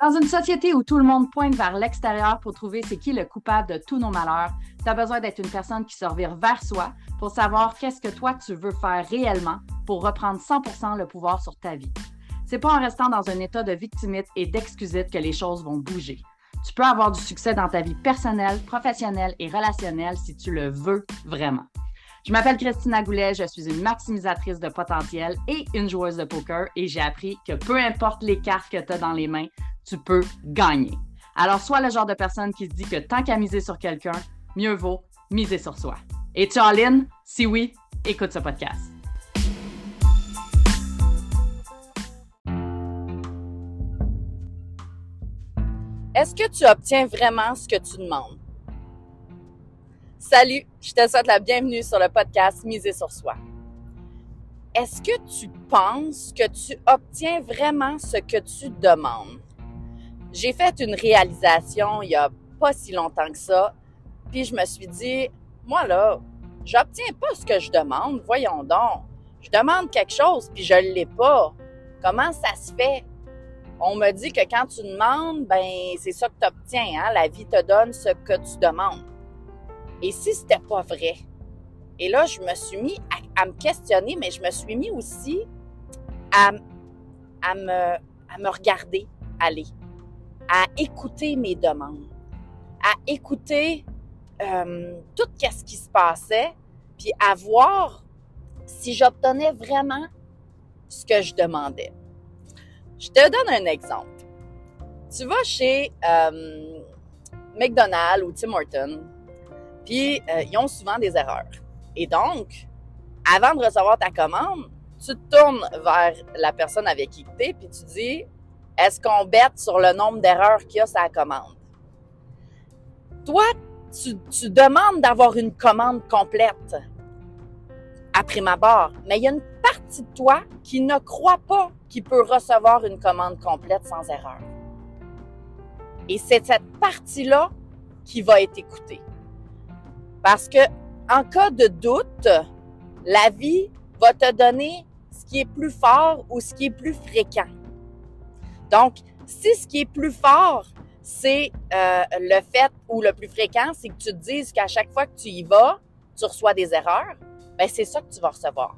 Dans une société où tout le monde pointe vers l'extérieur pour trouver c'est qui le coupable de tous nos malheurs, tu as besoin d'être une personne qui se revire vers soi pour savoir qu'est-ce que toi tu veux faire réellement pour reprendre 100% le pouvoir sur ta vie. C'est pas en restant dans un état de victimite et d'excusite que les choses vont bouger. Tu peux avoir du succès dans ta vie personnelle, professionnelle et relationnelle si tu le veux vraiment. Je m'appelle Christina Goulet, je suis une maximisatrice de potentiel et une joueuse de poker et j'ai appris que peu importe les cartes que tu as dans les mains, tu peux gagner. Alors, sois le genre de personne qui se dit que tant qu'à miser sur quelqu'un, mieux vaut miser sur soi. Et tu ligne? Si oui, écoute ce podcast. Est-ce que tu obtiens vraiment ce que tu demandes? Salut, je te souhaite la bienvenue sur le podcast Miser sur soi. Est-ce que tu penses que tu obtiens vraiment ce que tu demandes? J'ai fait une réalisation il y a pas si longtemps que ça, puis je me suis dit, moi là, j'obtiens pas ce que je demande, voyons donc. Je demande quelque chose puis je l'ai pas. Comment ça se fait? On me dit que quand tu demandes, ben c'est ça que tu obtiens, hein? la vie te donne ce que tu demandes. Et si c'était pas vrai? Et là, je me suis mis à, me questionner, mais je me suis mis aussi à, à, me, à me regarder aller à écouter mes demandes, à écouter euh, tout ce qui se passait, puis à voir si j'obtenais vraiment ce que je demandais. Je te donne un exemple. Tu vas chez euh, McDonald's ou Tim Hortons, puis euh, ils ont souvent des erreurs. Et donc, avant de recevoir ta commande, tu te tournes vers la personne avec qui tu es, puis tu dis est-ce qu'on bête sur le nombre d'erreurs qu'il y a sur la commande? Toi, tu, demandes d'avoir une commande complète après ma barre, mais il y a une partie de toi qui ne croit pas qu'il peut recevoir une commande complète sans erreur. Et c'est cette partie-là qui va être écoutée. Parce que en cas de doute, la vie va te donner ce qui est plus fort ou ce qui est plus fréquent. Donc, si ce qui est plus fort, c'est euh, le fait ou le plus fréquent, c'est que tu te dises qu'à chaque fois que tu y vas, tu reçois des erreurs, ben c'est ça que tu vas recevoir.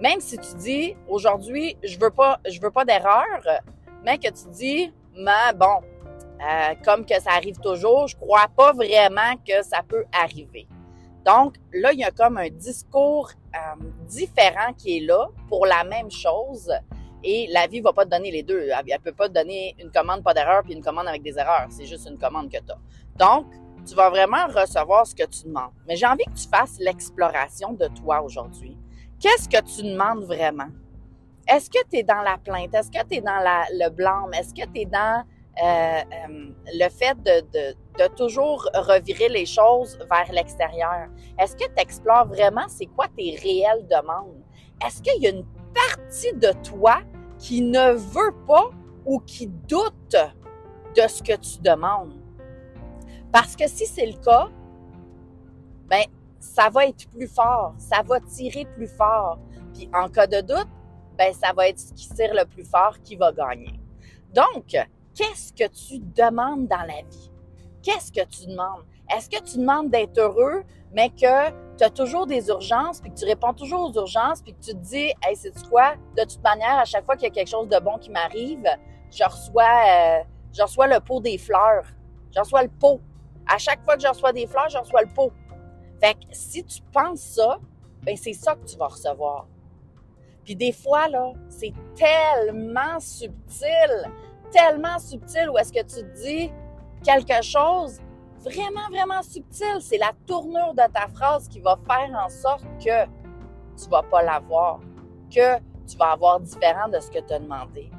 Même si tu dis aujourd'hui, je veux pas, je veux pas d'erreur, mais que tu dis, mais bon, euh, comme que ça arrive toujours, je crois pas vraiment que ça peut arriver. Donc là, il y a comme un discours euh, différent qui est là pour la même chose et la vie va pas te donner les deux. Elle, ne peut pas te donner une commande pas d'erreur puis une commande avec des erreurs. C'est juste une commande que tu as. Donc, tu vas vraiment recevoir ce que tu demandes. Mais j'ai envie que tu fasses l'exploration de toi aujourd'hui. Qu'est-ce que tu demandes vraiment? Est-ce que tu es dans la plainte? Est-ce que tu es dans le blâme? Est-ce que tu es dans euh, euh, le fait de, de, de, toujours revirer les choses vers l'extérieur? Est-ce que tu explores vraiment c'est quoi tes réelles demandes? Est-ce qu'il y a une partie de toi qui ne veut pas ou qui doute de ce que tu demandes. Parce que si c'est le cas, ben, ça va être plus fort, ça va tirer plus fort. Puis en cas de doute, ben, ça va être ce qui tire le plus fort qui va gagner. Donc, qu'est-ce que tu demandes dans la vie? Qu'est-ce que tu demandes? Est-ce que tu demandes d'être heureux, mais que tu as toujours des urgences, puis que tu réponds toujours aux urgences, puis que tu te dis, hey, c'est quoi? De toute manière, à chaque fois qu'il y a quelque chose de bon qui m'arrive, je reçois, euh, reçois le pot des fleurs. Je reçois le pot. À chaque fois que je reçois des fleurs, je reçois le pot. Fait que si tu penses ça, ben c'est ça que tu vas recevoir. Puis des fois, là, c'est tellement subtil, tellement subtil où est-ce que tu te dis quelque chose vraiment, vraiment subtil. C'est la tournure de ta phrase qui va faire en sorte que tu vas pas l'avoir, que tu vas avoir différent de ce que tu as demandé.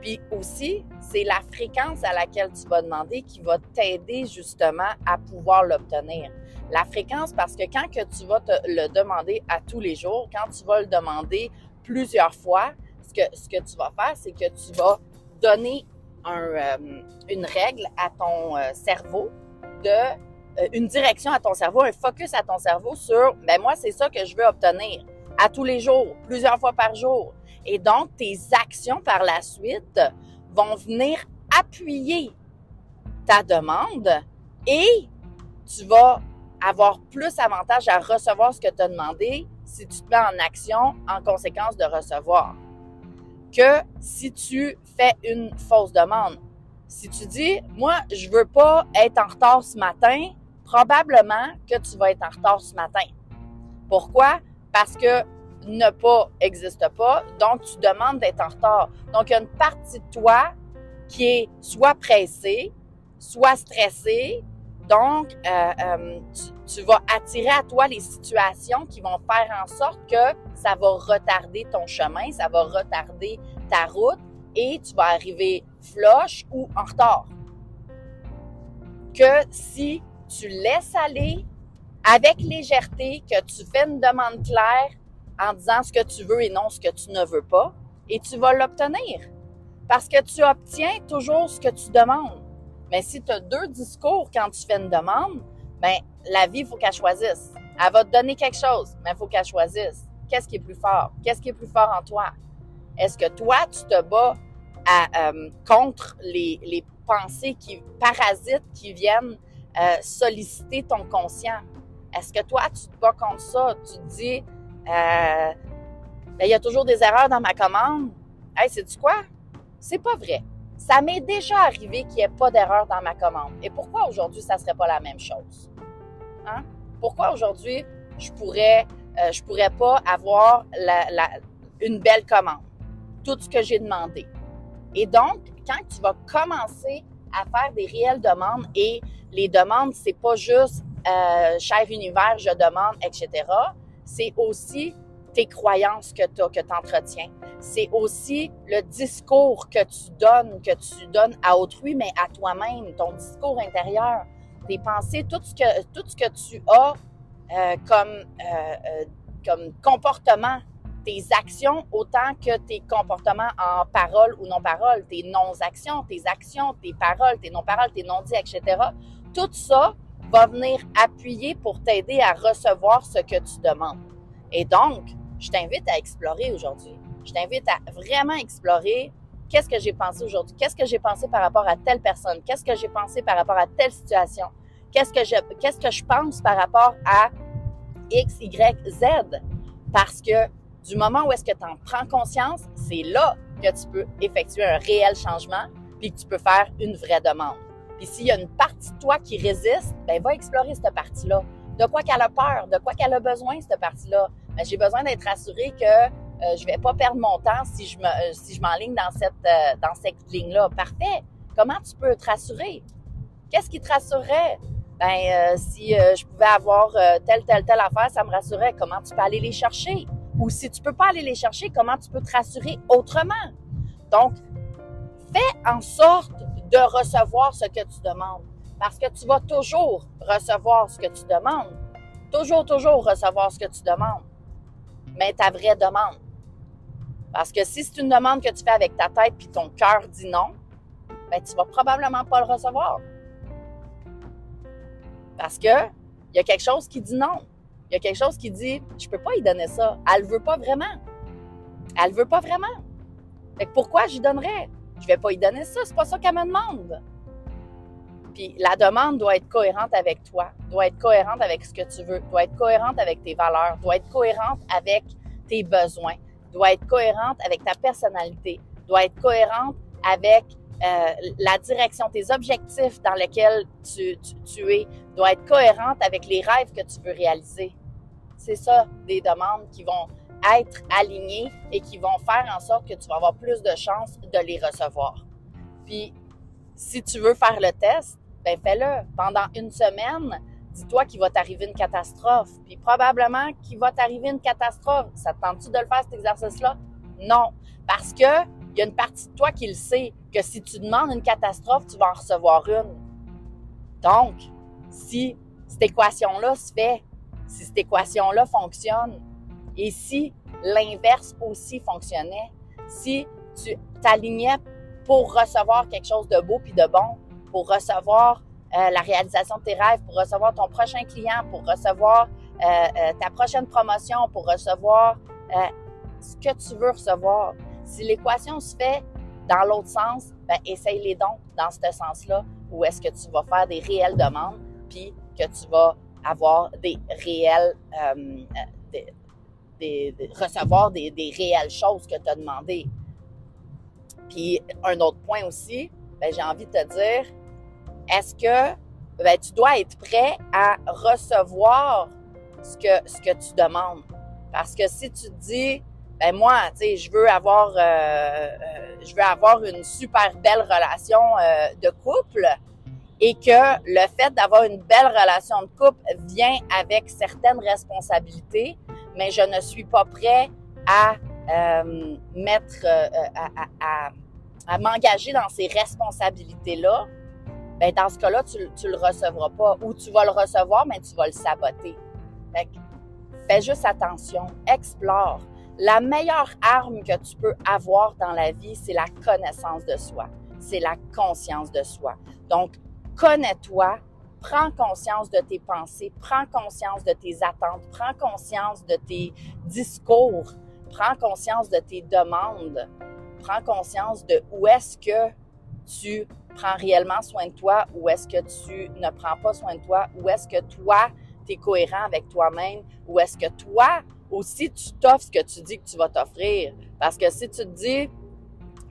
Puis aussi, c'est la fréquence à laquelle tu vas demander qui va t'aider justement à pouvoir l'obtenir. La fréquence parce que quand que tu vas te le demander à tous les jours, quand tu vas le demander plusieurs fois, ce que, ce que tu vas faire, c'est que tu vas donner euh, une règle à ton euh, cerveau de euh, une direction à ton cerveau, un focus à ton cerveau sur, ben moi, c'est ça que je veux obtenir à tous les jours, plusieurs fois par jour. Et donc, tes actions par la suite vont venir appuyer ta demande et tu vas avoir plus avantage à recevoir ce que tu as demandé si tu te mets en action en conséquence de recevoir que si tu fais une fausse demande. Si tu dis, moi, je veux pas être en retard ce matin, probablement que tu vas être en retard ce matin. Pourquoi? Parce que ne pas existe pas, donc tu demandes d'être en retard. Donc, il y a une partie de toi qui est soit pressée, soit stressée. Donc, euh, euh, tu, vas attirer à toi les situations qui vont faire en sorte que ça va retarder ton chemin, ça va retarder ta route et tu vas arriver floche ou en retard. Que si tu laisses aller avec légèreté, que tu fais une demande claire en disant ce que tu veux et non ce que tu ne veux pas, et tu vas l'obtenir. Parce que tu obtiens toujours ce que tu demandes. Mais si tu as deux discours quand tu fais une demande, ben la vie, il faut qu'elle choisisse. Elle va te donner quelque chose, mais il faut qu'elle choisisse. Qu'est-ce qui est plus fort? Qu'est-ce qui est plus fort en toi? Est-ce que toi, tu te bats euh, contre les, pensées qui parasites qui viennent euh, solliciter ton conscient? Est-ce que toi, tu te bats contre ça? Tu te dis, euh, ben, il y a toujours des erreurs dans ma commande. Hey, sais-tu quoi? C'est pas vrai. Ça m'est déjà arrivé qu'il n'y ait pas d'erreur dans ma commande. Et pourquoi aujourd'hui, ça ne serait pas la même chose? Hein? Pourquoi aujourd'hui, je pourrais, pourrais pas avoir une belle commande? Tout ce que j'ai demandé. Et donc, quand tu vas commencer à faire des réelles demandes et les demandes, c'est pas juste euh, cher univers, je demande, etc. C'est aussi tes croyances que tu que tu entretiens. C'est aussi le discours que tu donnes, que tu donnes à autrui, mais à toi-même, ton discours intérieur, tes pensées, tout ce que, tout ce que tu as euh, comme, euh, euh, comme comportement, tes actions autant que tes comportements en parole ou non-parole, tes non-actions, tes actions, tes paroles, tes non-paroles, tes non-dits, etc. Tout ça va venir appuyer pour t'aider à recevoir ce que tu demandes. Et donc, je t'invite à explorer aujourd'hui. Je t'invite à vraiment explorer qu'est-ce que j'ai pensé aujourd'hui, qu'est-ce que j'ai pensé par rapport à telle personne, qu'est-ce que j'ai pensé par rapport à telle situation, qu'est-ce que je, qu'est-ce que je pense par rapport à X, Y, Z. Parce que du moment où est-ce que tu en prends conscience, c'est là que tu peux effectuer un réel changement puis que tu peux faire une vraie demande. Puis s'il y a une partie de toi qui résiste, ben va explorer cette partie-là. De quoi qu'elle a peur, de quoi qu'elle a besoin cette partie-là. Ben, j'ai besoin d'être assurée que euh, je vais pas perdre mon temps si je me euh, m'enligne dans cette euh, dans cette ligne-là. Parfait. Comment tu peux te rassurer? Qu'est-ce qui te rassurerait Ben si je pouvais avoir telle telle telle affaire, ça me rassurerait. Comment tu peux aller les chercher? Ou si tu peux pas aller les chercher, comment tu peux te rassurer autrement? Donc, fais en sorte de recevoir ce que tu demandes. Parce que tu vas toujours recevoir ce que tu demandes. Toujours, toujours recevoir ce que tu demandes. Mais ta vraie demande. Parce que si c'est une demande que tu fais avec ta tête puis ton cœur dit non, ben tu vas probablement pas le recevoir. Parce que il y a quelque chose qui dit non. Il y a quelque chose qui dit je peux pas y donner ça. Elle veut pas vraiment. Elle veut pas vraiment. Fait que pourquoi j'y donnerais? Je vais pas y donner ça, c'est pas ça qu'elle me demande. Puis la demande doit être cohérente avec toi, doit être cohérente avec ce que tu veux, doit être cohérente avec tes valeurs, doit être cohérente avec tes besoins, doit être cohérente avec ta personnalité, doit être cohérente avec euh, la direction, tes objectifs dans lesquels tu, tu, tu, es, doit être cohérente avec les rêves que tu veux réaliser. C'est ça, des demandes qui vont être alignées et qui vont faire en sorte que tu vas avoir plus de chances de les recevoir. Puis, si tu veux faire le test, ben fais-le. Pendant une semaine, dis-toi qu'il va t'arriver une catastrophe. Puis probablement qu'il va t'arriver une catastrophe. Ça te tente-tu de le faire, cet exercice-là? Non. Parce que il y a une partie de toi qui le sait, que si tu demandes une catastrophe, tu vas en recevoir une. Donc, si cette équation-là se fait, si cette équation-là fonctionne, et si l'inverse aussi fonctionnait, si tu t'alignais pour recevoir quelque chose de beau puis de bon, pour recevoir euh, la réalisation de tes rêves, pour recevoir ton prochain client, pour recevoir euh, euh, ta prochaine promotion, pour recevoir ce que tu veux recevoir. Si l'équation se fait dans l'autre sens, ben essaye-les donc dans ce sens-là, où est-ce que tu vas faire des réelles demandes, puis que tu vas avoir des réels, euh, des, recevoir des, réelles choses que tu as demandées. Puis un autre point aussi, ben, j'ai envie de te dire, est-ce que ben, tu dois être prêt à recevoir ce que, tu demandes? Parce que si tu te dis, ben moi, tu sais, je veux avoir, euh, euh, une super belle relation euh, de couple, et que le fait d'avoir une belle relation de couple vient avec certaines responsabilités, mais je ne suis pas prêt à euh, mettre, euh, à, à, à, m'engager dans ces responsabilités-là, ben dans ce cas-là, tu, tu le recevras pas. Ou tu vas le recevoir, mais tu vas le saboter. Fait fais juste attention, explore. La meilleure arme que tu peux avoir dans la vie, c'est la connaissance de soi. C'est la conscience de soi. Donc, connais-toi, prends conscience de tes pensées, prends conscience de tes attentes, prends conscience de tes discours, prends conscience de tes demandes, prends conscience de où est-ce que tu prends réellement soin de toi, où est-ce que tu ne prends pas soin de toi, où est-ce que toi, tu es cohérent avec toi-même, où est-ce que toi aussi, tu t'offres ce que tu dis que tu vas t'offrir. Parce que si tu te dis,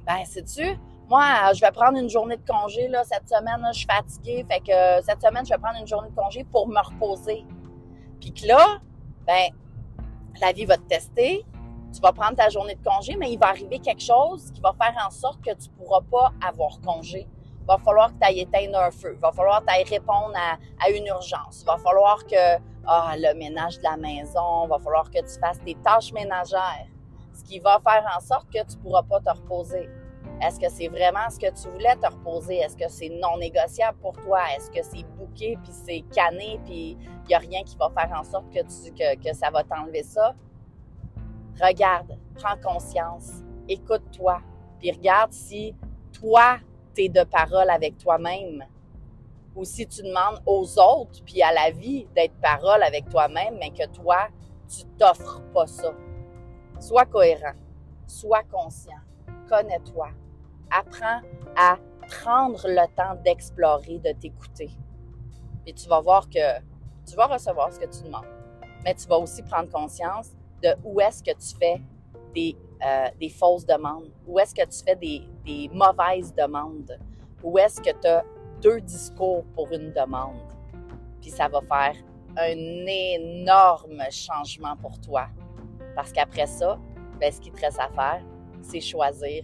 ben, sais-tu, moi, je vais prendre une journée de congé cette semaine. je suis fatiguée. Fait que euh, cette semaine, je vais prendre une journée de congé pour me reposer. Puis que là, ben, la vie va te tester. Tu vas prendre ta journée de congé, mais il va arriver quelque chose qui va faire en sorte que tu ne pourras pas avoir congé. Il va falloir que tu ailles éteindre un feu. Il va falloir que tu ailles répondre à, une urgence. Il va falloir que, le ménage de la maison, il va falloir que tu fasses tes tâches ménagères. Ce qui va faire en sorte que tu ne pourras pas te reposer. Est-ce que c'est vraiment ce que tu voulais te reposer? Est-ce que c'est non négociable pour toi? Est-ce que c'est bouqué, puis c'est canné, puis il n'y a rien qui va faire en sorte que ça va t'enlever ça? Regarde, prends conscience, écoute-toi, puis regarde si toi, tu es de parole avec toi-même. Ou si tu demandes aux autres, puis à la vie, d'être parole avec toi-même, mais que toi, tu t'offres pas ça. Sois cohérent, sois conscient, connais-toi, apprends à prendre le temps d'explorer, de t'écouter. Et tu vas voir que tu vas recevoir ce que tu demandes. Mais tu vas aussi prendre conscience de où est-ce que tu fais des, euh, des fausses demandes, où est-ce que tu fais des, des mauvaises demandes, où est-ce que tu as deux discours pour une demande? Puis ça va faire un énorme changement pour toi. Parce qu'après ça, ben, ce qui te reste à faire, c'est choisir